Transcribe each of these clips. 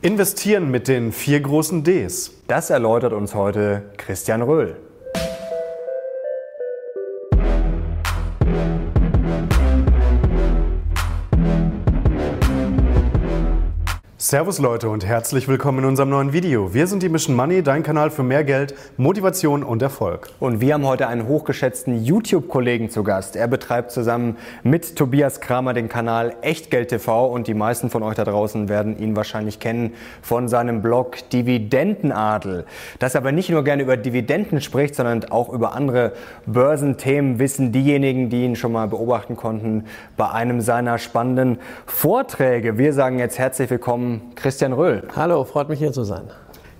Investieren mit den vier großen Ds. Das erläutert uns heute Christian Röhl. Servus Leute und herzlich willkommen in unserem neuen Video. Wir sind die Mission Money, dein Kanal für mehr Geld, Motivation und Erfolg. Und wir haben heute einen hochgeschätzten YouTube-Kollegen zu Gast. Er betreibt zusammen mit Tobias Kramer den Kanal Echtgeld TV und die meisten von euch da draußen werden ihn wahrscheinlich kennen von seinem Blog Dividendenadel. Dass er aber nicht nur gerne über Dividenden spricht, sondern auch über andere Börsenthemen, wissen diejenigen, die ihn schon mal beobachten konnten, bei einem seiner spannenden Vorträge. Wir sagen jetzt herzlich willkommen Christian Röhl. Hallo, freut mich hier zu sein.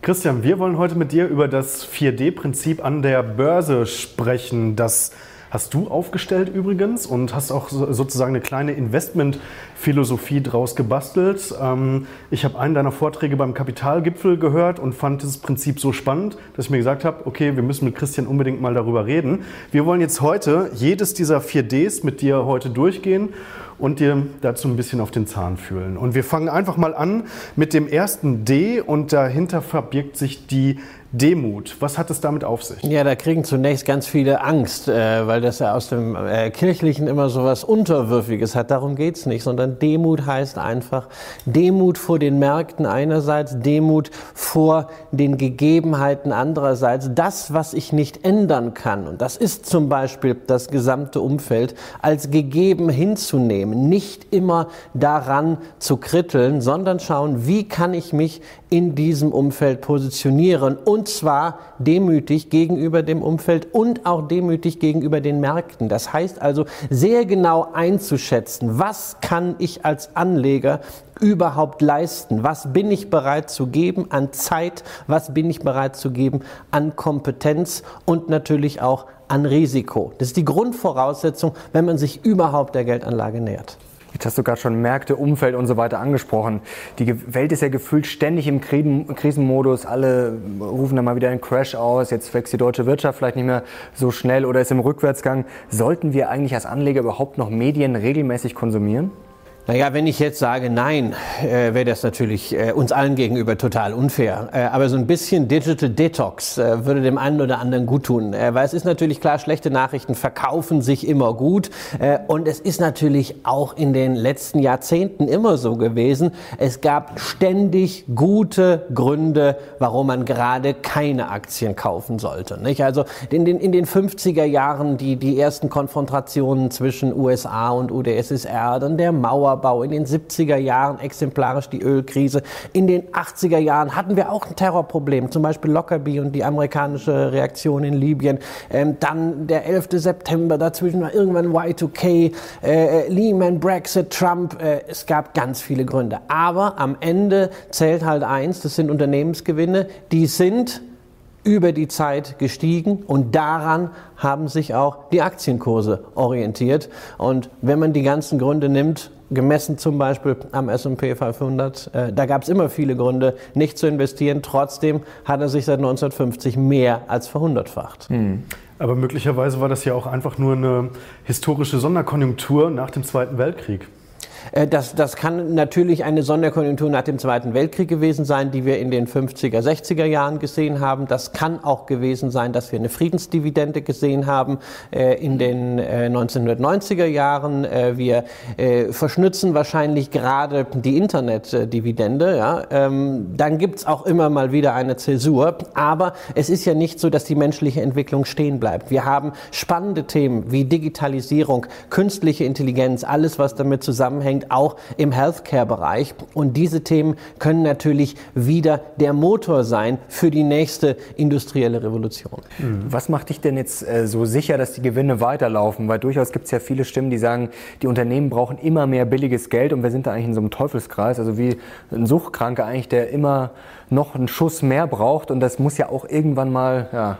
Christian, wir wollen heute mit dir über das 4D-Prinzip an der Börse sprechen. Das hast du aufgestellt übrigens und hast auch sozusagen eine kleine Investmentphilosophie draus gebastelt. Ähm, ich habe einen deiner Vorträge beim Kapitalgipfel gehört und fand dieses Prinzip so spannend, dass ich mir gesagt habe, okay, wir müssen mit Christian unbedingt mal darüber reden. Wir wollen jetzt heute jedes dieser 4Ds mit dir heute durchgehen und dir dazu ein bisschen auf den Zahn fühlen. Und wir fangen einfach mal an mit dem ersten D und dahinter verbirgt sich die Demut. Was hat es damit auf sich? Ja, da kriegen zunächst ganz viele Angst, äh, weil das ja aus dem äh, Kirchlichen immer so was Unterwürfiges hat. Darum geht's nicht, sondern Demut heißt einfach Demut vor den Märkten einerseits, Demut vor den Gegebenheiten andererseits. Das, was ich nicht ändern kann, und das ist zum Beispiel das gesamte Umfeld, als gegeben hinzunehmen. Nicht immer daran zu kritteln, sondern schauen, wie kann ich mich in diesem Umfeld positionieren und zwar demütig gegenüber dem Umfeld und auch demütig gegenüber den Märkten. Das heißt also sehr genau einzuschätzen, was kann ich als Anleger überhaupt leisten? Was bin ich bereit zu geben an Zeit? Was bin ich bereit zu geben an Kompetenz und natürlich auch an Risiko? Das ist die Grundvoraussetzung, wenn man sich überhaupt der Geldanlage nähert. Jetzt hast du gerade schon Märkte, Umfeld und so weiter angesprochen. Die Welt ist ja gefühlt ständig im Krisenmodus. Alle rufen da mal wieder einen Crash aus. Jetzt wächst die deutsche Wirtschaft vielleicht nicht mehr so schnell oder ist im Rückwärtsgang. Sollten wir eigentlich als Anleger überhaupt noch Medien regelmäßig konsumieren? Naja, wenn ich jetzt sage nein, äh, wäre das natürlich äh, uns allen gegenüber total unfair. Äh, aber so ein bisschen Digital Detox äh, würde dem einen oder anderen gut tun. Äh, weil es ist natürlich klar, schlechte Nachrichten verkaufen sich immer gut. Äh, und es ist natürlich auch in den letzten Jahrzehnten immer so gewesen. Es gab ständig gute Gründe, warum man gerade keine Aktien kaufen sollte. Nicht? Also in den, in den 50er Jahren die, die ersten Konfrontationen zwischen USA und UdSSR, dann der Mauer Mauerbau, in den 70er Jahren exemplarisch die Ölkrise. In den 80er Jahren hatten wir auch ein Terrorproblem, zum Beispiel Lockerbie und die amerikanische Reaktion in Libyen. Ähm, dann der 11. September, dazwischen war irgendwann Y2K, äh, Lehman, Brexit, Trump. Äh, es gab ganz viele Gründe. Aber am Ende zählt halt eins, das sind Unternehmensgewinne, die sind über die Zeit gestiegen und daran haben sich auch die Aktienkurse orientiert. Und wenn man die ganzen Gründe nimmt, gemessen zum Beispiel am S&P 500. Äh, da gab es immer viele Gründe, nicht zu investieren. Trotzdem hat er sich seit 1950 mehr als verhundertfacht. Hm. Aber möglicherweise war das ja auch einfach nur eine historische Sonderkonjunktur nach dem Zweiten Weltkrieg. Äh, das, das kann natürlich eine Sonderkonjunktur nach dem Zweiten Weltkrieg gewesen sein, die wir in den 50er, 60er Jahren gesehen haben. Das kann auch gewesen sein, dass wir eine Friedensdividende gesehen haben äh, in den 1990er äh, Jahren. wir verschnützen wahrscheinlich gerade die Internetdividende. Ja? Ähm, dann gibt's auch immer mal wieder eine Zäsur. Aber es ist ja nicht so, dass die menschliche Entwicklung stehen bleibt. Wir haben spannende Themen wie Digitalisierung, künstliche Intelligenz, alles, was damit zusammenhängt unbedingt auch im Healthcare-Bereich. Und diese Themen können natürlich wieder der Motor sein für die nächste industrielle Revolution. Hm. Was macht dich denn jetzt äh, so sicher, dass die Gewinne weiterlaufen? Weil durchaus gibt es ja viele Stimmen, die sagen, die Unternehmen brauchen immer mehr billiges Geld und wir sind da eigentlich in so einem Teufelskreis, also wie ein Suchtkranker eigentlich, der immer noch einen Schuss mehr braucht und das muss ja auch irgendwann mal ja,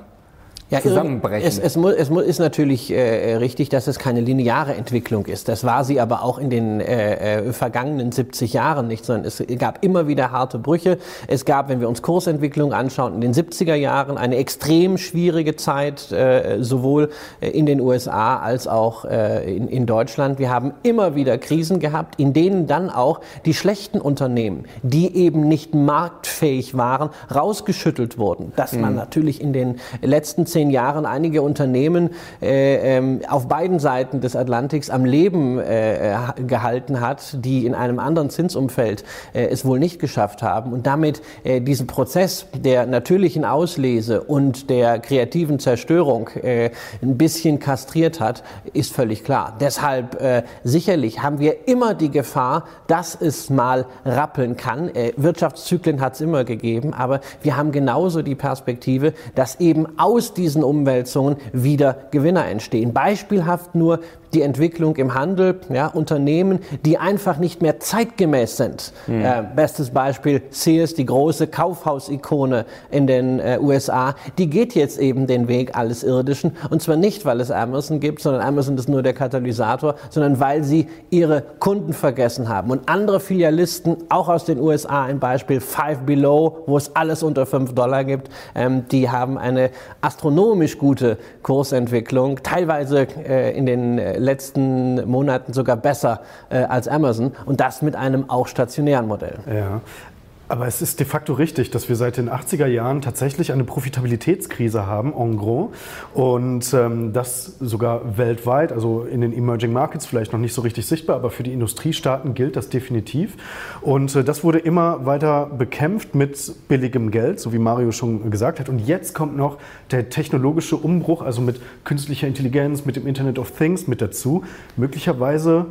ja, zusammenbrechen. Es, es, muss, es muss, ist natürlich äh, richtig, dass es keine lineare Entwicklung ist. Das war sie aber auch in den äh, äh vergangenen 70 Jahren nicht, sondern es gab immer wieder harte Brüche. Es gab, wenn wir uns Kursentwicklung anschauen, in den 70er Jahren eine extrem schwierige Zeit, äh, sowohl in den USA als auch äh, in, in Deutschland. Wir haben immer wieder Krisen gehabt, in denen dann auch die schlechten Unternehmen, die eben nicht marktfähig waren, rausgeschüttelt wurden. Dass man mhm. natürlich in den letzten zehn zehn Jahren einige Unternehmen äh, ähm, auf beiden Seiten des Atlantiks am Leben äh, gehalten hat, die in einem anderen Zinsumfeld äh, es wohl nicht geschafft haben und damit äh, diesen Prozess der natürlichen Auslese und der kreativen Zerstörung äh, ein bisschen kastriert hat, ist völlig klar. Deshalb äh, sicherlich haben wir immer die Gefahr, dass es mal rappeln kann. Wirtschaftszyklen hat es immer gegeben, aber wir haben genauso die Perspektive, dass eben aus diesem diesen Umwälzungen wieder Gewinner entstehen. Beispielhaft nur die Entwicklung im Handel, ja, Unternehmen, die einfach nicht mehr zeitgemäß sind. Mhm. Äh, bestes Beispiel Sears, die große Kaufhausikone in den äh, USA, die geht jetzt eben den Weg alles Irdischen und zwar nicht, weil es Amazon gibt, sondern Amazon ist nur der Katalysator, sondern weil sie ihre Kunden vergessen haben. Und andere Filialisten, auch aus den USA, ein Beispiel Five Below, wo es alles unter 5 Dollar gibt, ähm, die haben eine astronomisch gute Kursentwicklung, teilweise äh, in den äh, letzten Monaten sogar besser äh, als Amazon und das mit einem auch stationären Modell. Ja. Aber es ist de facto richtig, dass wir seit den 80er Jahren tatsächlich eine Profitabilitätskrise haben, en gros. Und ähm, das sogar weltweit, also in den Emerging Markets vielleicht noch nicht so richtig sichtbar, aber für die Industriestaaten gilt das definitiv. Und äh, das wurde immer weiter bekämpft mit billigem Geld, so wie Mario schon gesagt hat. Und jetzt kommt noch der technologische Umbruch, also mit künstlicher Intelligenz, mit dem Internet of Things mit dazu. Möglicherweise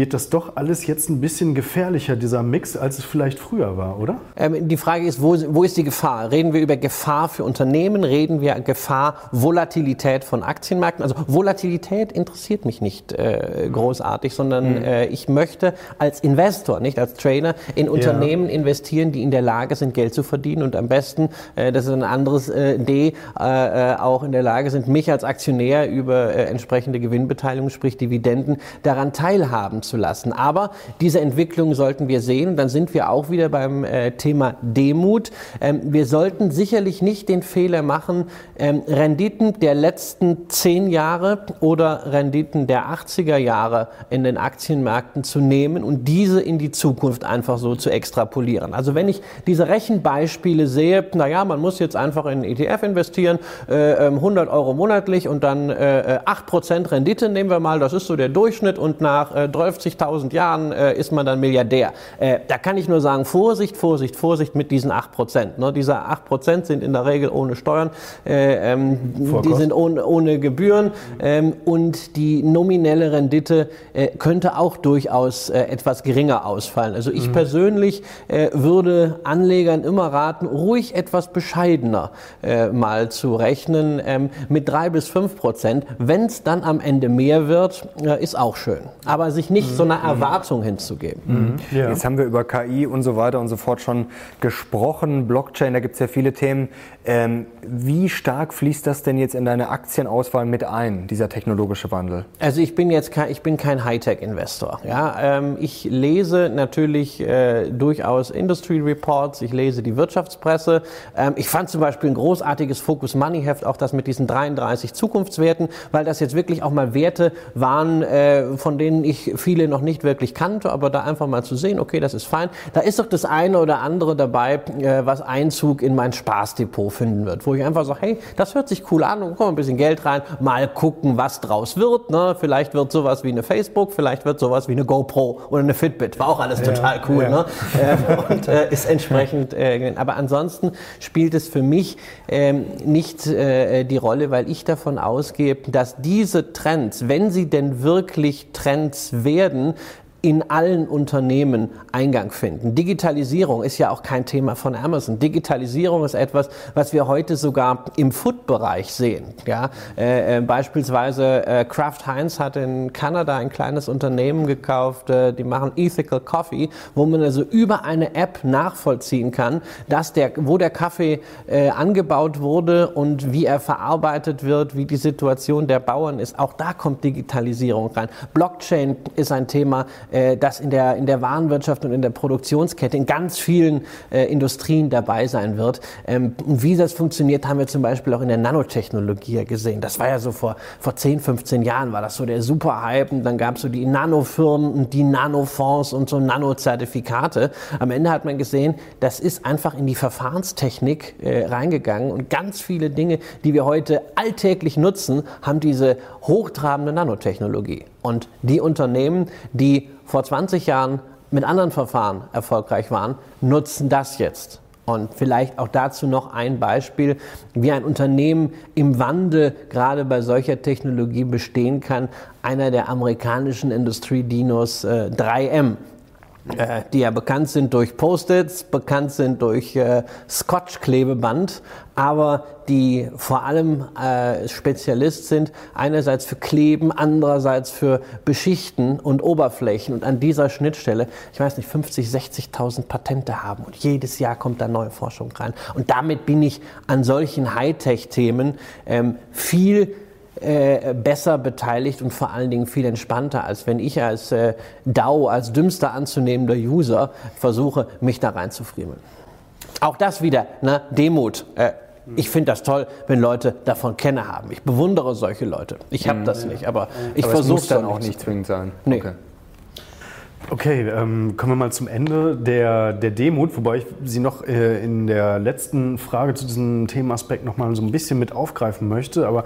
wird das doch alles jetzt ein bisschen gefährlicher, dieser Mix, als es vielleicht früher war, oder? Ähm, die Frage ist, wo, wo ist die Gefahr? Reden wir über Gefahr für Unternehmen? Reden wir Gefahr Volatilität von Aktienmärkten? Also Volatilität interessiert mich nicht äh, großartig, sondern mhm. äh, ich möchte als Investor, nicht als Trader, in Unternehmen ja. investieren, die in der Lage sind, Geld zu verdienen und am besten, äh, das ist ein anderes äh, D, äh, äh, auch in der Lage sind, mich als Aktionär über entsprechende Gewinnbeteiligung, sprich Dividenden, daran teilhaben zu lassen. Aber diese Entwicklung sollten wir sehen. Dann sind wir auch wieder beim äh, Thema Demut. Ähm, wir sollten sicherlich nicht den Fehler machen, ähm, Renditen der letzten zehn Jahre oder Renditen der 80er Jahre in den Aktienmärkten zu nehmen und diese in die Zukunft einfach so zu extrapolieren. Also wenn ich diese Rechenbeispiele sehe, naja, man muss jetzt einfach in ETF investieren, äh, 100 ähm, Euro monatlich und dann äh, 8% Rendite nehmen wir mal, das ist so der Durchschnitt und nach äh, 50.000 Jahren äh, ist man dann Milliardär. Äh, da kann ich nur sagen, Vorsicht, Vorsicht, Vorsicht mit diesen 8 Prozent. Ne? Diese 8 Prozent sind in der Regel ohne Steuern, äh, ähm, die sind ohne, ohne Gebühren ähm, und die nominelle Rendite äh, könnte auch durchaus äh, etwas geringer ausfallen. Also ich mhm. persönlich äh, würde Anlegern immer raten, ruhig etwas bescheidener mal zu rechnen ähm, mit 3 bis 5 Prozent. Wenn es dann am Ende mehr wird, ist auch schön. Aber sich nicht nicht so eine mhm. Erwartung hinzugeben. Mhm. Ja. Jetzt haben wir über KI und so weiter und so fort schon gesprochen. Blockchain, da gibt es ja viele Themen. Ähm, wie stark fließt das denn jetzt in deine Aktienauswahl mit ein, dieser technologische Wandel? Also ich bin jetzt kein, ich bin kein Hightech-Investor. Ja? Ähm, ich lese natürlich äh, durchaus Industry Reports, ich lese die Wirtschaftspresse. Ähm, ich fand zum Beispiel ein großartiges Focus Money Heft, auch das mit diesen 33 Zukunftswerten, weil das jetzt wirklich auch mal Werte waren, äh, von denen ich viel viele noch nicht wirklich kannte, aber da einfach mal zu sehen, okay, das ist fein. Da ist doch das eine oder andere dabei, äh, was Einzug in mein Spaßdepot finden wird, wo ich einfach sage, hey, das hört sich cool an, und kommt ein bisschen Geld rein, mal gucken, was draus wird. Ne? Vielleicht wird sowas wie eine Facebook, vielleicht wird sowas wie eine GoPro oder eine Fitbit. War auch alles ja, total cool. Ja. Ne? Äh, und äh, ist entsprechend, äh, aber ansonsten spielt es für mich ähm, nicht äh, die Rolle, weil ich davon ausgehe, dass diese Trends, wenn sie denn wirklich Trends wären, werden, in allen Unternehmen Eingang finden. Digitalisierung ist ja auch kein Thema von Amazon. Digitalisierung ist etwas, was wir heute sogar im Food-Bereich sehen. Ja, äh, äh, beispielsweise äh, Kraft Heinz hat in Kanada ein kleines Unternehmen gekauft, äh, die machen Ethical Coffee, wo man also über eine App nachvollziehen kann, dass der, wo der Kaffee äh, angebaut wurde und wie er verarbeitet wird, wie die Situation der Bauern ist. Auch da kommt Digitalisierung rein. Blockchain ist ein Thema, äh, das in der, in der Warenwirtschaft und in der Produktionskette in ganz vielen äh, Industrien dabei sein wird. Ähm, und wie das funktioniert, haben wir zum Beispiel auch in der Nanotechnologie gesehen. Das war ja so vor, vor 10, 15 Jahren war das so der Superhype und dann gab es so die Nanofirmen und die Nanofonds und so Nanozertifikate. Am Ende hat man gesehen, das ist einfach in die Verfahrenstechnik äh, reingegangen und ganz viele Dinge, die wir heute alltäglich nutzen, haben diese hochtrabende Nanotechnologie. Und die Unternehmen, die vor 20 Jahren mit anderen Verfahren erfolgreich waren, nutzen das jetzt. Und vielleicht auch dazu noch ein Beispiel, wie ein Unternehmen im Wandel gerade bei solcher Technologie bestehen kann. Einer der amerikanischen Industriedinos äh, 3M äh, die ja bekannt sind durch Post-its, bekannt sind durch äh, Scotch-Klebeband, aber die vor allem äh, Spezialist sind, einerseits für Kleben, andererseits für Beschichten und Oberflächen und an dieser Schnittstelle, ich weiß nicht, 50, 60.000 Patente haben und jedes Jahr kommt da neue Forschung rein. Und damit bin ich an solchen Hightech-Themen ähm, viel äh, besser beteiligt und vor allen Dingen viel entspannter, als wenn ich als äh, DAO, als dümmster anzunehmender User versuche, mich da reinzufriemeln. Auch das wieder, ne, Demut. Äh, ich finde das toll, wenn Leute davon Kenne haben. Ich bewundere solche Leute. Ich habe mhm. das nicht, aber ich versuche dann auch nicht zwingend sein. Nee. Okay. Okay, ähm, kommen wir mal zum Ende der, der Demut, wobei ich Sie noch äh, in der letzten Frage zu diesem Themenaspekt noch mal so ein bisschen mit aufgreifen möchte. Aber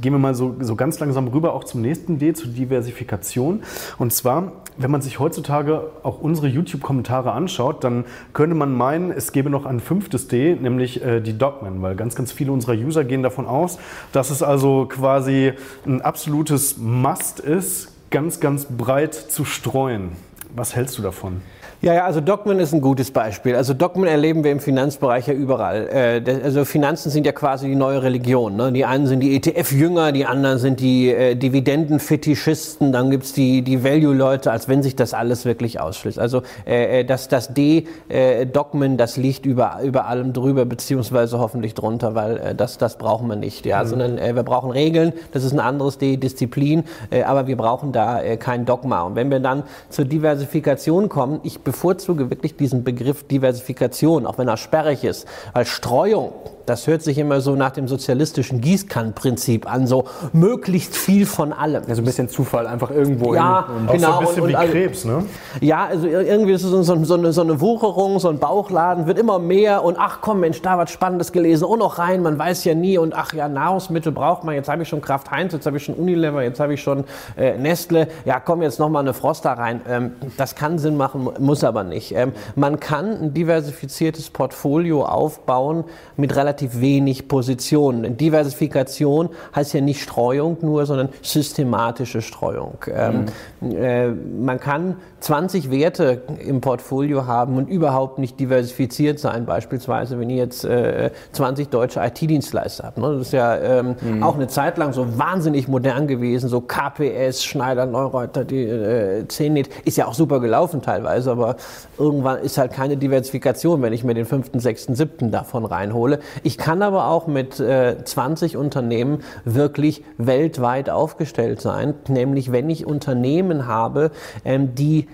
gehen wir mal so, so ganz langsam rüber auch zum nächsten D, zur Diversifikation. Und zwar, wenn man sich heutzutage auch unsere YouTube-Kommentare anschaut, dann könnte man meinen, es gäbe noch ein fünftes D, nämlich äh, die Dogmen, weil ganz, ganz viele unserer User gehen davon aus, dass es also quasi ein absolutes Must ist, ganz, ganz breit zu streuen. Was hältst du davon? Ja, ja, also Dogmen ist ein gutes Beispiel. Also Dogmen erleben wir im Finanzbereich ja überall. Äh, also Finanzen sind ja quasi die neue Religion. Ne? Die einen sind die ETF-Jünger, die anderen sind die äh, Dividendenfetischisten, dann gibt's die, die Value-Leute, als wenn sich das alles wirklich ausschließt. Also äh, äh das, das D-Dogmen, das liegt über, über allem drüber, beziehungsweise hoffentlich drunter, weil äh, das, das brauchen wir nicht. Ja? Mhm. Sondern äh, wir brauchen Regeln, das ist ein anderes D, Disziplin, äh, aber wir brauchen da äh, kein Dogma. Und wenn wir dann zur Diversifikation kommen, ich bevorzuge wirklich diesen Begriff Diversifikation, auch wenn er sperrig ist, weil Streuung das hört sich immer so nach dem sozialistischen Gießkannenprinzip an, so möglichst viel von allem. Ja, so ein bisschen Zufall, einfach irgendwo. Ja, hin. Und genau. So ein bisschen und, und, wie Krebs, ne? Ja, also irgendwie ist es so, so, eine, so eine Wucherung, so ein Bauchladen, wird immer mehr und ach komm, Mensch, da was Spannendes gelesen, und noch rein, man weiß ja nie und ach ja, Nahrungsmittel braucht man, jetzt habe ich schon Kraft Heinz, jetzt habe ich schon Unilever, jetzt habe ich schon äh, Nestle, ja komm, jetzt nochmal eine Froster rein. Ähm, das kann Sinn machen, muss aber nicht. Ähm, man kann ein diversifiziertes Portfolio aufbauen mit relativ relativ wenig Positionen. Diversifikation heißt ja nicht Streuung nur, sondern systematische Streuung. Ähm, mhm. äh, man kann 20 Werte im Portfolio haben und überhaupt nicht diversifiziert sein. Beispielsweise, wenn ihr jetzt äh, 20 deutsche IT-Dienstleister habt. Ne? Das ist ja ähm, mhm. auch eine Zeit lang so wahnsinnig modern gewesen. So KPS, Schneider, Neureuter, die äh, CNET ist ja auch super gelaufen teilweise, aber irgendwann ist halt keine Diversifikation, wenn ich mir den fünften, sechsten, siebten davon reinhole. Ich kann aber auch mit äh, 20 Unternehmen wirklich weltweit aufgestellt sein. Nämlich, wenn ich Unternehmen habe, ähm, die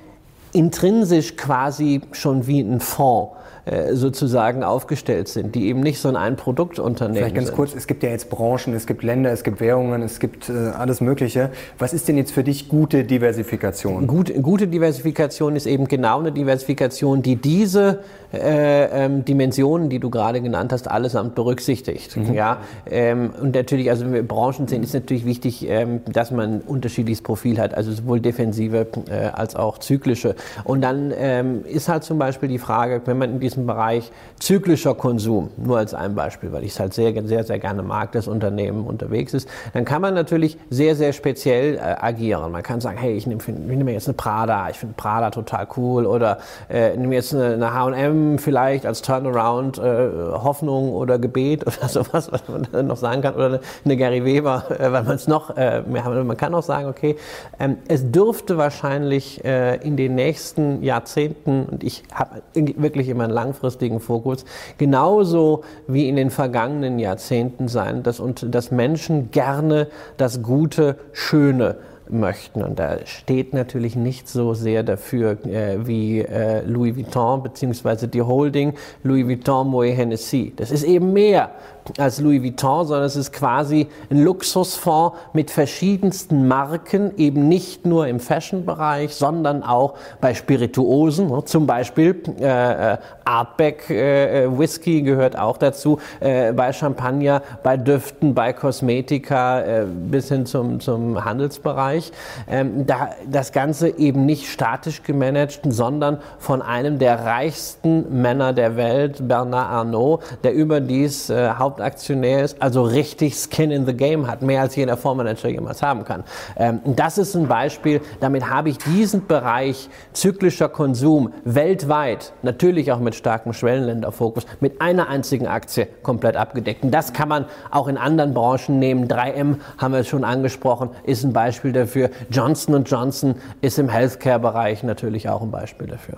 intrinsisch quasi schon wie ein Fonds sozusagen aufgestellt sind, die eben nicht so ein Ein-Produkt-Unternehmen Vielleicht ganz sind. kurz, es gibt ja jetzt Branchen, es gibt Länder, es gibt Währungen, es gibt äh, alles Mögliche. Was ist denn jetzt für dich gute Diversifikation? Gut, gute Diversifikation ist eben genau eine Diversifikation, die diese äh, ähm, Dimensionen, die du gerade genannt hast, allesamt berücksichtigt. Mhm. Ja, ähm, und natürlich, also wenn wir Branchen sehen, ist natürlich wichtig, ähm, dass man ein unterschiedliches Profil hat, also sowohl defensive äh, als auch zyklische. Und dann ähm, ist halt zum Beispiel die Frage, wenn man in diesem diesem Bereich zyklischer Konsum, nur als ein Beispiel, weil ich es halt sehr, sehr, sehr gerne mag, dass Unternehmen unterwegs ist, dann kann man natürlich sehr, sehr speziell äh, agieren. Man kann sagen, hey, ich nehme nehm jetzt eine Prada, ich finde Prada total cool. Oder äh, nehme jetzt eine H&M vielleicht als Turnaround, äh, Hoffnung oder Gebet oder sowas, was man dann noch sagen kann, oder eine Gary Weber, äh, weil man es noch äh, mehr. Man kann auch sagen, okay, ähm, es dürfte wahrscheinlich äh, in den nächsten Jahrzehnten, und ich habe wirklich immer einen langfristigen Fokus, genauso wie in den vergangenen Jahrzehnten sein, dass, und, dass Menschen gerne das Gute, Schöne möchten. Und da steht natürlich nicht so sehr dafür äh, wie äh, Louis Vuitton bzw. die Holding Louis Vuitton Moet Hennessy. Das ist eben mehr als Louis Vuitton, sondern es ist quasi ein Luxusfonds mit verschiedensten Marken, eben nicht nur im Fashion-Bereich, sondern auch bei Spirituosen, ne? zum Beispiel äh, äh Artback äh, äh, Whisky gehört auch dazu, äh, bei Champagner, bei Düften, bei Kosmetika äh, bis hin zum, zum Handelsbereich. Ähm, da das Ganze eben nicht statisch gemanagt, sondern von einem der reichsten Männer der Welt, Bernard Arnault, der überdies äh, Haupt Hauptaktionär ist, also richtig Skin in the Game hat, mehr als jeder Fondsmanager jemals haben kann. Ähm, das ist ein Beispiel, damit habe ich diesen Bereich zyklischer Konsum weltweit, natürlich auch mit starkem Schwellenländerfokus, mit einer einzigen Aktie komplett abgedeckt. Und das kann man auch in anderen Branchen nehmen. 3M haben wir schon angesprochen, ist ein Beispiel dafür. Johnson Johnson ist im Healthcare-Bereich natürlich auch ein Beispiel dafür.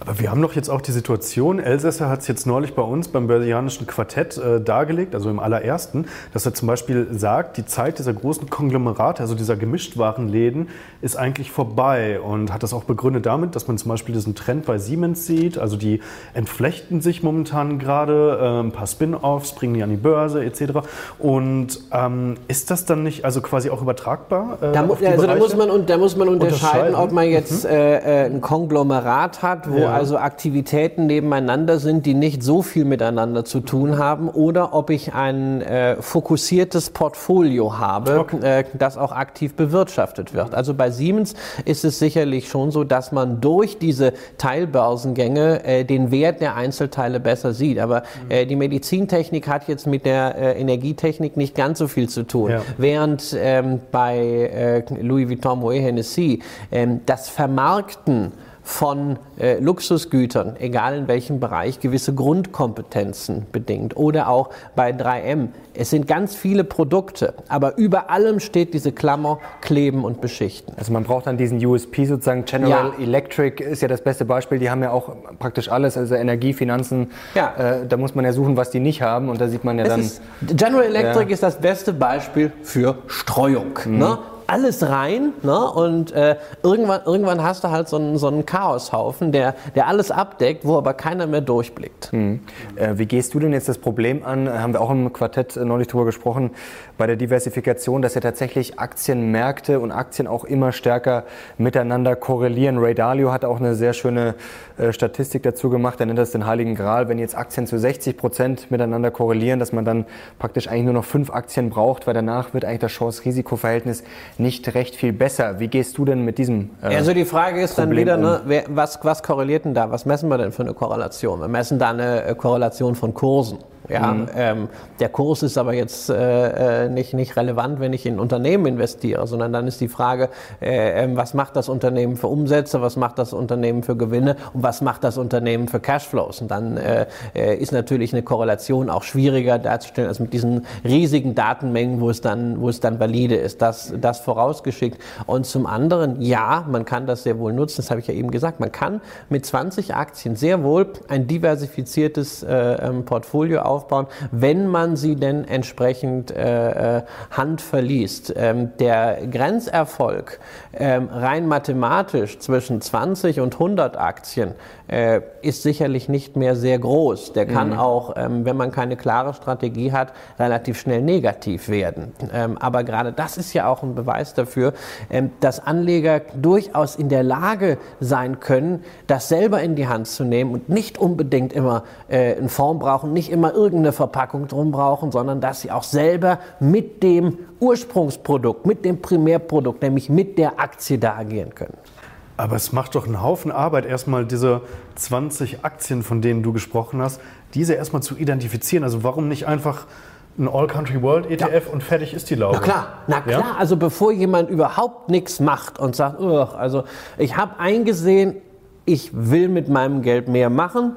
Aber wir haben doch jetzt auch die Situation, Elsässer hat es jetzt neulich bei uns beim Börsianischen Quartett äh, dargelegt, also im allerersten, dass er zum Beispiel sagt, die Zeit dieser großen Konglomerate, also dieser Gemischtwarenläden, ist eigentlich vorbei und hat das auch begründet damit, dass man zum Beispiel diesen Trend bei Siemens sieht, also die entflechten sich momentan gerade, äh, ein paar Spin-offs, bringen die an die Börse etc. Und ähm, ist das dann nicht also quasi auch übertragbar? Äh, da, also da muss, man, da muss man unterscheiden, unterscheiden. ob man jetzt mhm. Äh, äh, ein Konglomerat hat, wo ja also Aktivitäten nebeneinander sind, die nicht so viel miteinander zu tun haben, oder ob ich ein äh, fokussiertes Portfolio habe, okay. äh, das auch aktiv bewirtschaftet wird. Also bei Siemens ist es sicherlich schon so, dass man durch diese Teilbörsengänge äh, den Wert der Einzelteile besser sieht. Aber äh, die Medizintechnik hat jetzt mit der äh, Energietechnik nicht ganz so viel zu tun. Ja. Während ähm, bei äh, Louis Vuitton Moet Hennessy ähm, das Vermarkten von äh, Luxusgütern, egal in welchem Bereich, gewisse Grundkompetenzen bedingt. Oder auch bei 3M. Es sind ganz viele Produkte, aber über allem steht diese Klammer kleben und beschichten. Also man braucht dann diesen USP sozusagen. General ja. Electric ist ja das beste Beispiel. Die haben ja auch praktisch alles, also Energie, Finanzen. Ja. Äh, da muss man ja suchen, was die nicht haben und da sieht man ja es dann. Ist, General Electric ja. ist das beste Beispiel für Streuung. Mhm. Ne? Alles rein ne? und äh, irgendwann, irgendwann hast du halt so einen, so einen Chaoshaufen, der, der alles abdeckt, wo aber keiner mehr durchblickt. Mhm. Äh, wie gehst du denn jetzt das Problem an? Haben wir auch im Quartett neulich drüber gesprochen, bei der Diversifikation, dass ja tatsächlich Aktienmärkte und Aktien auch immer stärker miteinander korrelieren. Ray Dalio hat auch eine sehr schöne äh, Statistik dazu gemacht. Er nennt das den Heiligen Gral. Wenn jetzt Aktien zu 60 Prozent miteinander korrelieren, dass man dann praktisch eigentlich nur noch fünf Aktien braucht, weil danach wird eigentlich das Chance-Risiko-Verhältnis nicht recht viel besser. Wie gehst du denn mit diesem äh, Also die Frage ist Problem dann wieder, um? ne, was, was korreliert denn da? Was messen wir denn für eine Korrelation? Wir messen da eine äh, Korrelation von Kursen. Ja, mhm. ähm, der Kurs ist aber jetzt äh, äh, nicht, nicht relevant, wenn ich in Unternehmen investiere, sondern dann ist die Frage, äh, ähm, was macht das Unternehmen für Umsätze, was macht das Unternehmen für Gewinne und was macht das Unternehmen für Cashflows. Und dann äh, äh, ist natürlich eine Korrelation auch schwieriger darzustellen als mit diesen riesigen Datenmengen, wo es dann, wo es dann valide ist. Das, das vorausgeschickt. Und zum anderen, ja, man kann das sehr wohl nutzen, das habe ich ja eben gesagt, man kann mit 20 Aktien sehr wohl ein diversifiziertes äh, ähm, Portfolio aufbauen aufbauen, wenn man sie denn entsprechend äh, äh, handverliest. Ähm, der Grenzerfolg ähm, rein mathematisch zwischen 20 und 100 Aktien äh, ist sicherlich nicht mehr sehr groß. Der kann mhm. auch, ähm, wenn man keine klare Strategie hat, relativ schnell negativ werden. Ähm, aber gerade das ist ja auch ein Beweis dafür, ähm, dass Anleger durchaus in der Lage sein können, das selber in die Hand zu nehmen und nicht unbedingt immer äh, eine Form brauchen, nicht immer irgendeine Verpackung drum brauchen, sondern dass sie auch selber mit dem Ursprungsprodukt, mit dem Primärprodukt, nämlich mit der Aktie da agieren können. Aber es macht doch einen Haufen Arbeit, erstmal diese 20 Aktien, von denen du gesprochen hast, diese erstmal zu identifizieren. Also warum nicht einfach ein All-Country-World ETF ja. und fertig ist die Laube. Na klar, na klar. Ja? Also bevor jemand überhaupt nichts macht und sagt, also ich habe eingesehen, ich will mit meinem Geld mehr machen,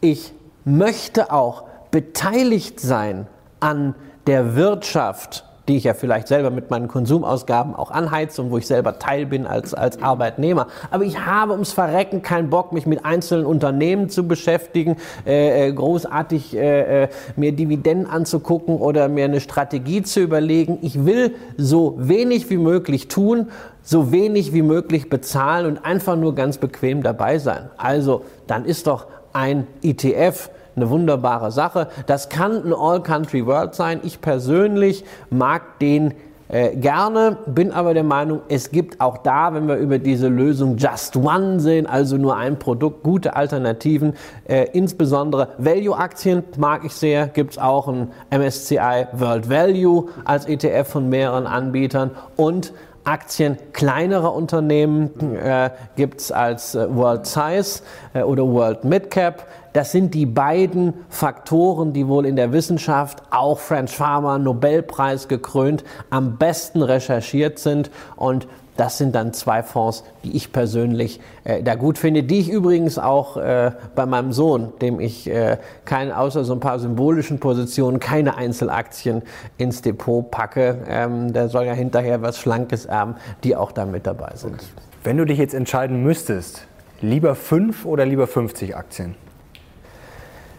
ich möchte auch beteiligt sein an der Wirtschaft die ich ja vielleicht selber mit meinen Konsumausgaben auch anheize und wo ich selber Teil bin als, als Arbeitnehmer. Aber ich habe ums Verrecken keinen Bock, mich mit einzelnen Unternehmen zu beschäftigen, äh, äh, großartig äh, äh, mir Dividenden anzugucken oder mir eine Strategie zu überlegen. Ich will so wenig wie möglich tun, so wenig wie möglich bezahlen und einfach nur ganz bequem dabei sein. Also dann ist doch ein ETF eine wunderbare Sache. Das kann ein All-Country-World sein. Ich persönlich mag den äh, gerne, bin aber der Meinung, es gibt auch da, wenn wir über diese Lösung Just One sehen, also nur ein Produkt, gute Alternativen. Äh, insbesondere Value-Aktien mag ich sehr. Gibt es auch ein MSCI World Value als ETF von mehreren Anbietern und Aktien kleinerer Unternehmen äh, gibt es als äh, World Size äh, oder World Mid Cap. Das sind die beiden Faktoren, die wohl in der Wissenschaft, auch French Pharma, Nobelpreis gekrönt, am besten recherchiert sind. Und das sind dann zwei Fonds, die ich persönlich äh, da gut finde, die ich übrigens auch äh, bei meinem Sohn, dem ich äh, kein, außer so ein paar symbolischen Positionen keine Einzelaktien ins Depot packe. Ähm, der soll ja hinterher was Schlankes erben, die auch da mit dabei sind. Wenn du dich jetzt entscheiden müsstest, lieber fünf oder lieber 50 Aktien?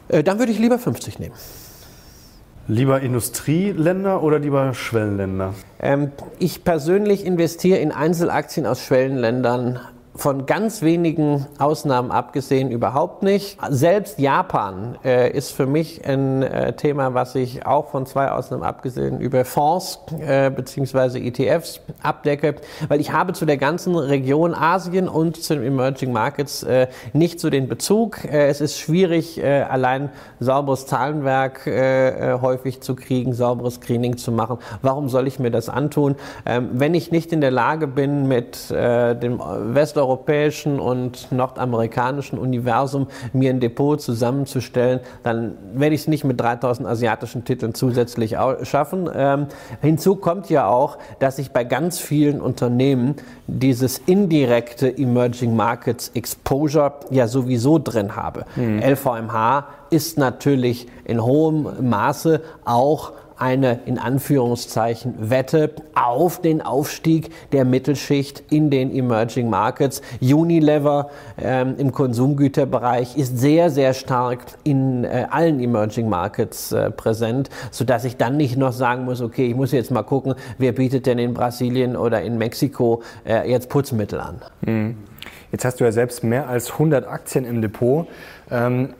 Äh, dann würde ich lieber 50 nehmen. Lieber Industrieländer oder lieber Schwellenländer? Ähm, ich persönlich investiere in Einzelaktien aus Schwellenländern von ganz wenigen Ausnahmen abgesehen überhaupt nicht. Selbst Japan äh, ist für mich ein äh, Thema, was ich auch von zwei Ausnahmen abgesehen über Fonds äh, bzw. ETFs abdecke, weil ich habe zu der ganzen Region Asien und zu den Emerging Markets äh, nicht so den Bezug. Äh, es ist schwierig, äh, allein sauberes Zahlenwerk äh, häufig zu kriegen, sauberes Screening zu machen. Warum soll ich mir das antun, ähm, wenn ich nicht in der Lage bin, mit dem Westeuropäischen europäischen und nordamerikanischen Universum mir ein Depot zusammenzustellen, dann werde ich es nicht mit 3000 asiatischen Titeln zusätzlich schaffen. Ähm, hinzu kommt ja auch, dass ich bei ganz vielen Unternehmen dieses indirekte Emerging Markets Exposure ja sowieso drin habe. Mhm. LVMH ist natürlich in hohem Maße auch eine in Anführungszeichen Wette auf den Aufstieg der Mittelschicht in den Emerging Markets. Unilever ähm, im Konsumgüterbereich ist sehr, sehr stark in äh, allen Emerging Markets äh, präsent, sodass ich dann nicht noch sagen muss, okay, ich muss jetzt mal gucken, wer bietet denn in Brasilien oder in Mexiko äh, jetzt Putzmittel an. Mhm. Jetzt hast du ja selbst mehr als 100 Aktien im Depot. Ähm,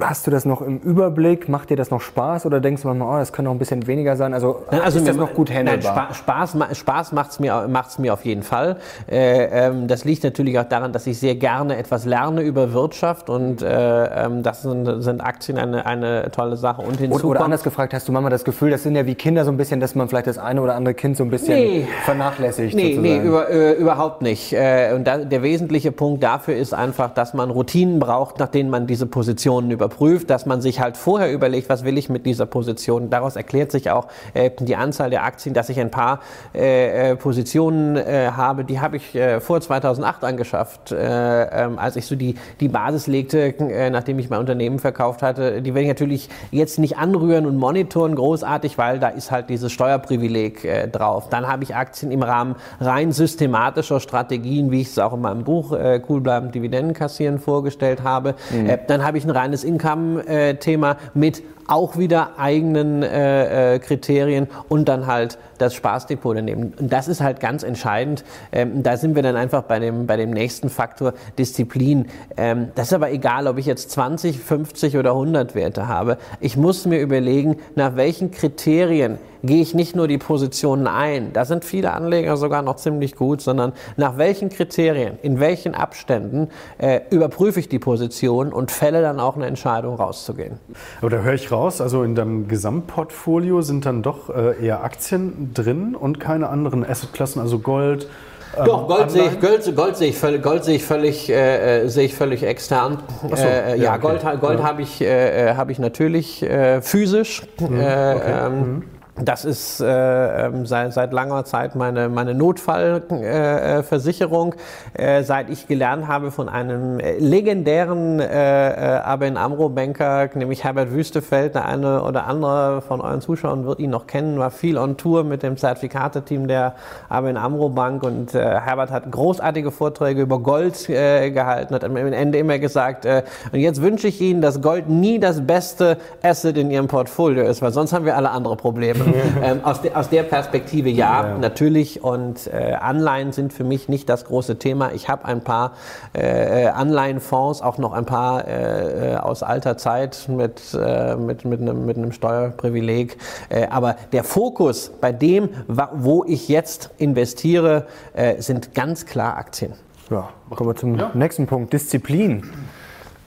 Hast du das noch im Überblick? Macht dir das noch Spaß oder denkst du manchmal, oh, das könnte noch ein bisschen weniger sein? Also, nein, also ist das noch gut handelbar? Nein, Spaß, Spaß macht es mir, macht's mir auf jeden Fall. Äh, ähm, das liegt natürlich auch daran, dass ich sehr gerne etwas lerne über Wirtschaft und äh, ähm, das sind, sind, Aktien eine, eine tolle Sache. Und hinzu oder, oder anders gefragt, hast du manchmal das Gefühl, das sind ja wie Kinder so ein bisschen, dass man vielleicht das eine oder andere Kind so ein bisschen nee. vernachlässigt? Nee, sozusagen. nee über, äh, überhaupt nicht. Und da, der wesentliche Punkt dafür ist einfach, dass man Routinen braucht, nach denen man diese Positionen über überprüft, dass man sich halt vorher überlegt, was will ich mit dieser Position. Daraus erklärt sich auch äh, die Anzahl der Aktien, dass ich ein paar äh, äh Positionen äh, habe, die habe ich äh, vor 2008 angeschafft, äh, ähm, als ich so die, die Basis legte, nachdem ich mein Unternehmen verkauft hatte. Die werde ich natürlich jetzt nicht anrühren und monitoren großartig, weil da ist halt dieses Steuerprivileg drauf. Dann habe ich Aktien im Rahmen rein systematischer Strategien, wie ich es auch in meinem Buch Cool bleiben, Dividenden kassieren vorgestellt habe. Mhm. dann habe ich ein reines Income-Thema mit auch wieder eigenen äh, äh, Kriterien und dann halt das Spaßdepot daneben. Und das ist halt ganz entscheidend. Ähm, da sind wir dann einfach bei dem, bei dem nächsten Faktor Disziplin. Ähm, das ist aber egal, ob ich jetzt 20, 50 oder 100 Werte habe. Ich muss mir überlegen, nach welchen Kriterien gehe ich nicht nur die Positionen ein, da sind viele Anleger sogar noch ziemlich gut, sondern nach welchen Kriterien, in welchen Abständen äh, überprüfe ich die Position und fälle dann auch eine Entscheidung rauszugehen. Aber höre ich raus, also in deinem Gesamtportfolio sind dann doch äh, eher Aktien drin und keine anderen Assetklassen, also Gold, Ähm, Doch, Gold sehe ich, Gold, Gold sehe ich völlig, Gold sehe ich völlig, äh, äh sehe ich völlig extern. So, äh, ja, ja okay. Gold, Gold ja. habe ich, äh, äh, habe ich natürlich äh, physisch. Mhm, okay. ähm, mhm. Das ist äh, ähm, seit, seit, langer Zeit meine, meine Notfallversicherung. Äh, äh, seit ich gelernt habe von einem äh, legendären äh, äh ABN Amro Banker, nämlich Herbert Wüstefeld, der eine oder andere von euren Zuschauern wird ihn noch kennen, war viel on Tour mit dem Zertifikateteam der ABN Amro Bank und äh, Herbert hat großartige Vorträge über Gold äh, gehalten, hat am Ende immer gesagt, äh, und jetzt wünsche ich Ihnen, dass Gold nie das beste Asset in Ihrem Portfolio ist, weil sonst haben wir alle andere Probleme ähm, aus, de, aus, der Perspektive ja, ja. natürlich. Und äh, Anleihen sind für mich nicht das große Thema. Ich habe ein paar äh, Anleihenfonds, auch noch ein paar äh, aus alter Zeit mit, äh, mit, mit, einem, mit einem Steuerprivileg. Äh, aber der Fokus bei dem, wo ich jetzt investiere, äh, sind ganz klar Aktien. Ja, kommen wir zum ja. nächsten Punkt, Disziplin.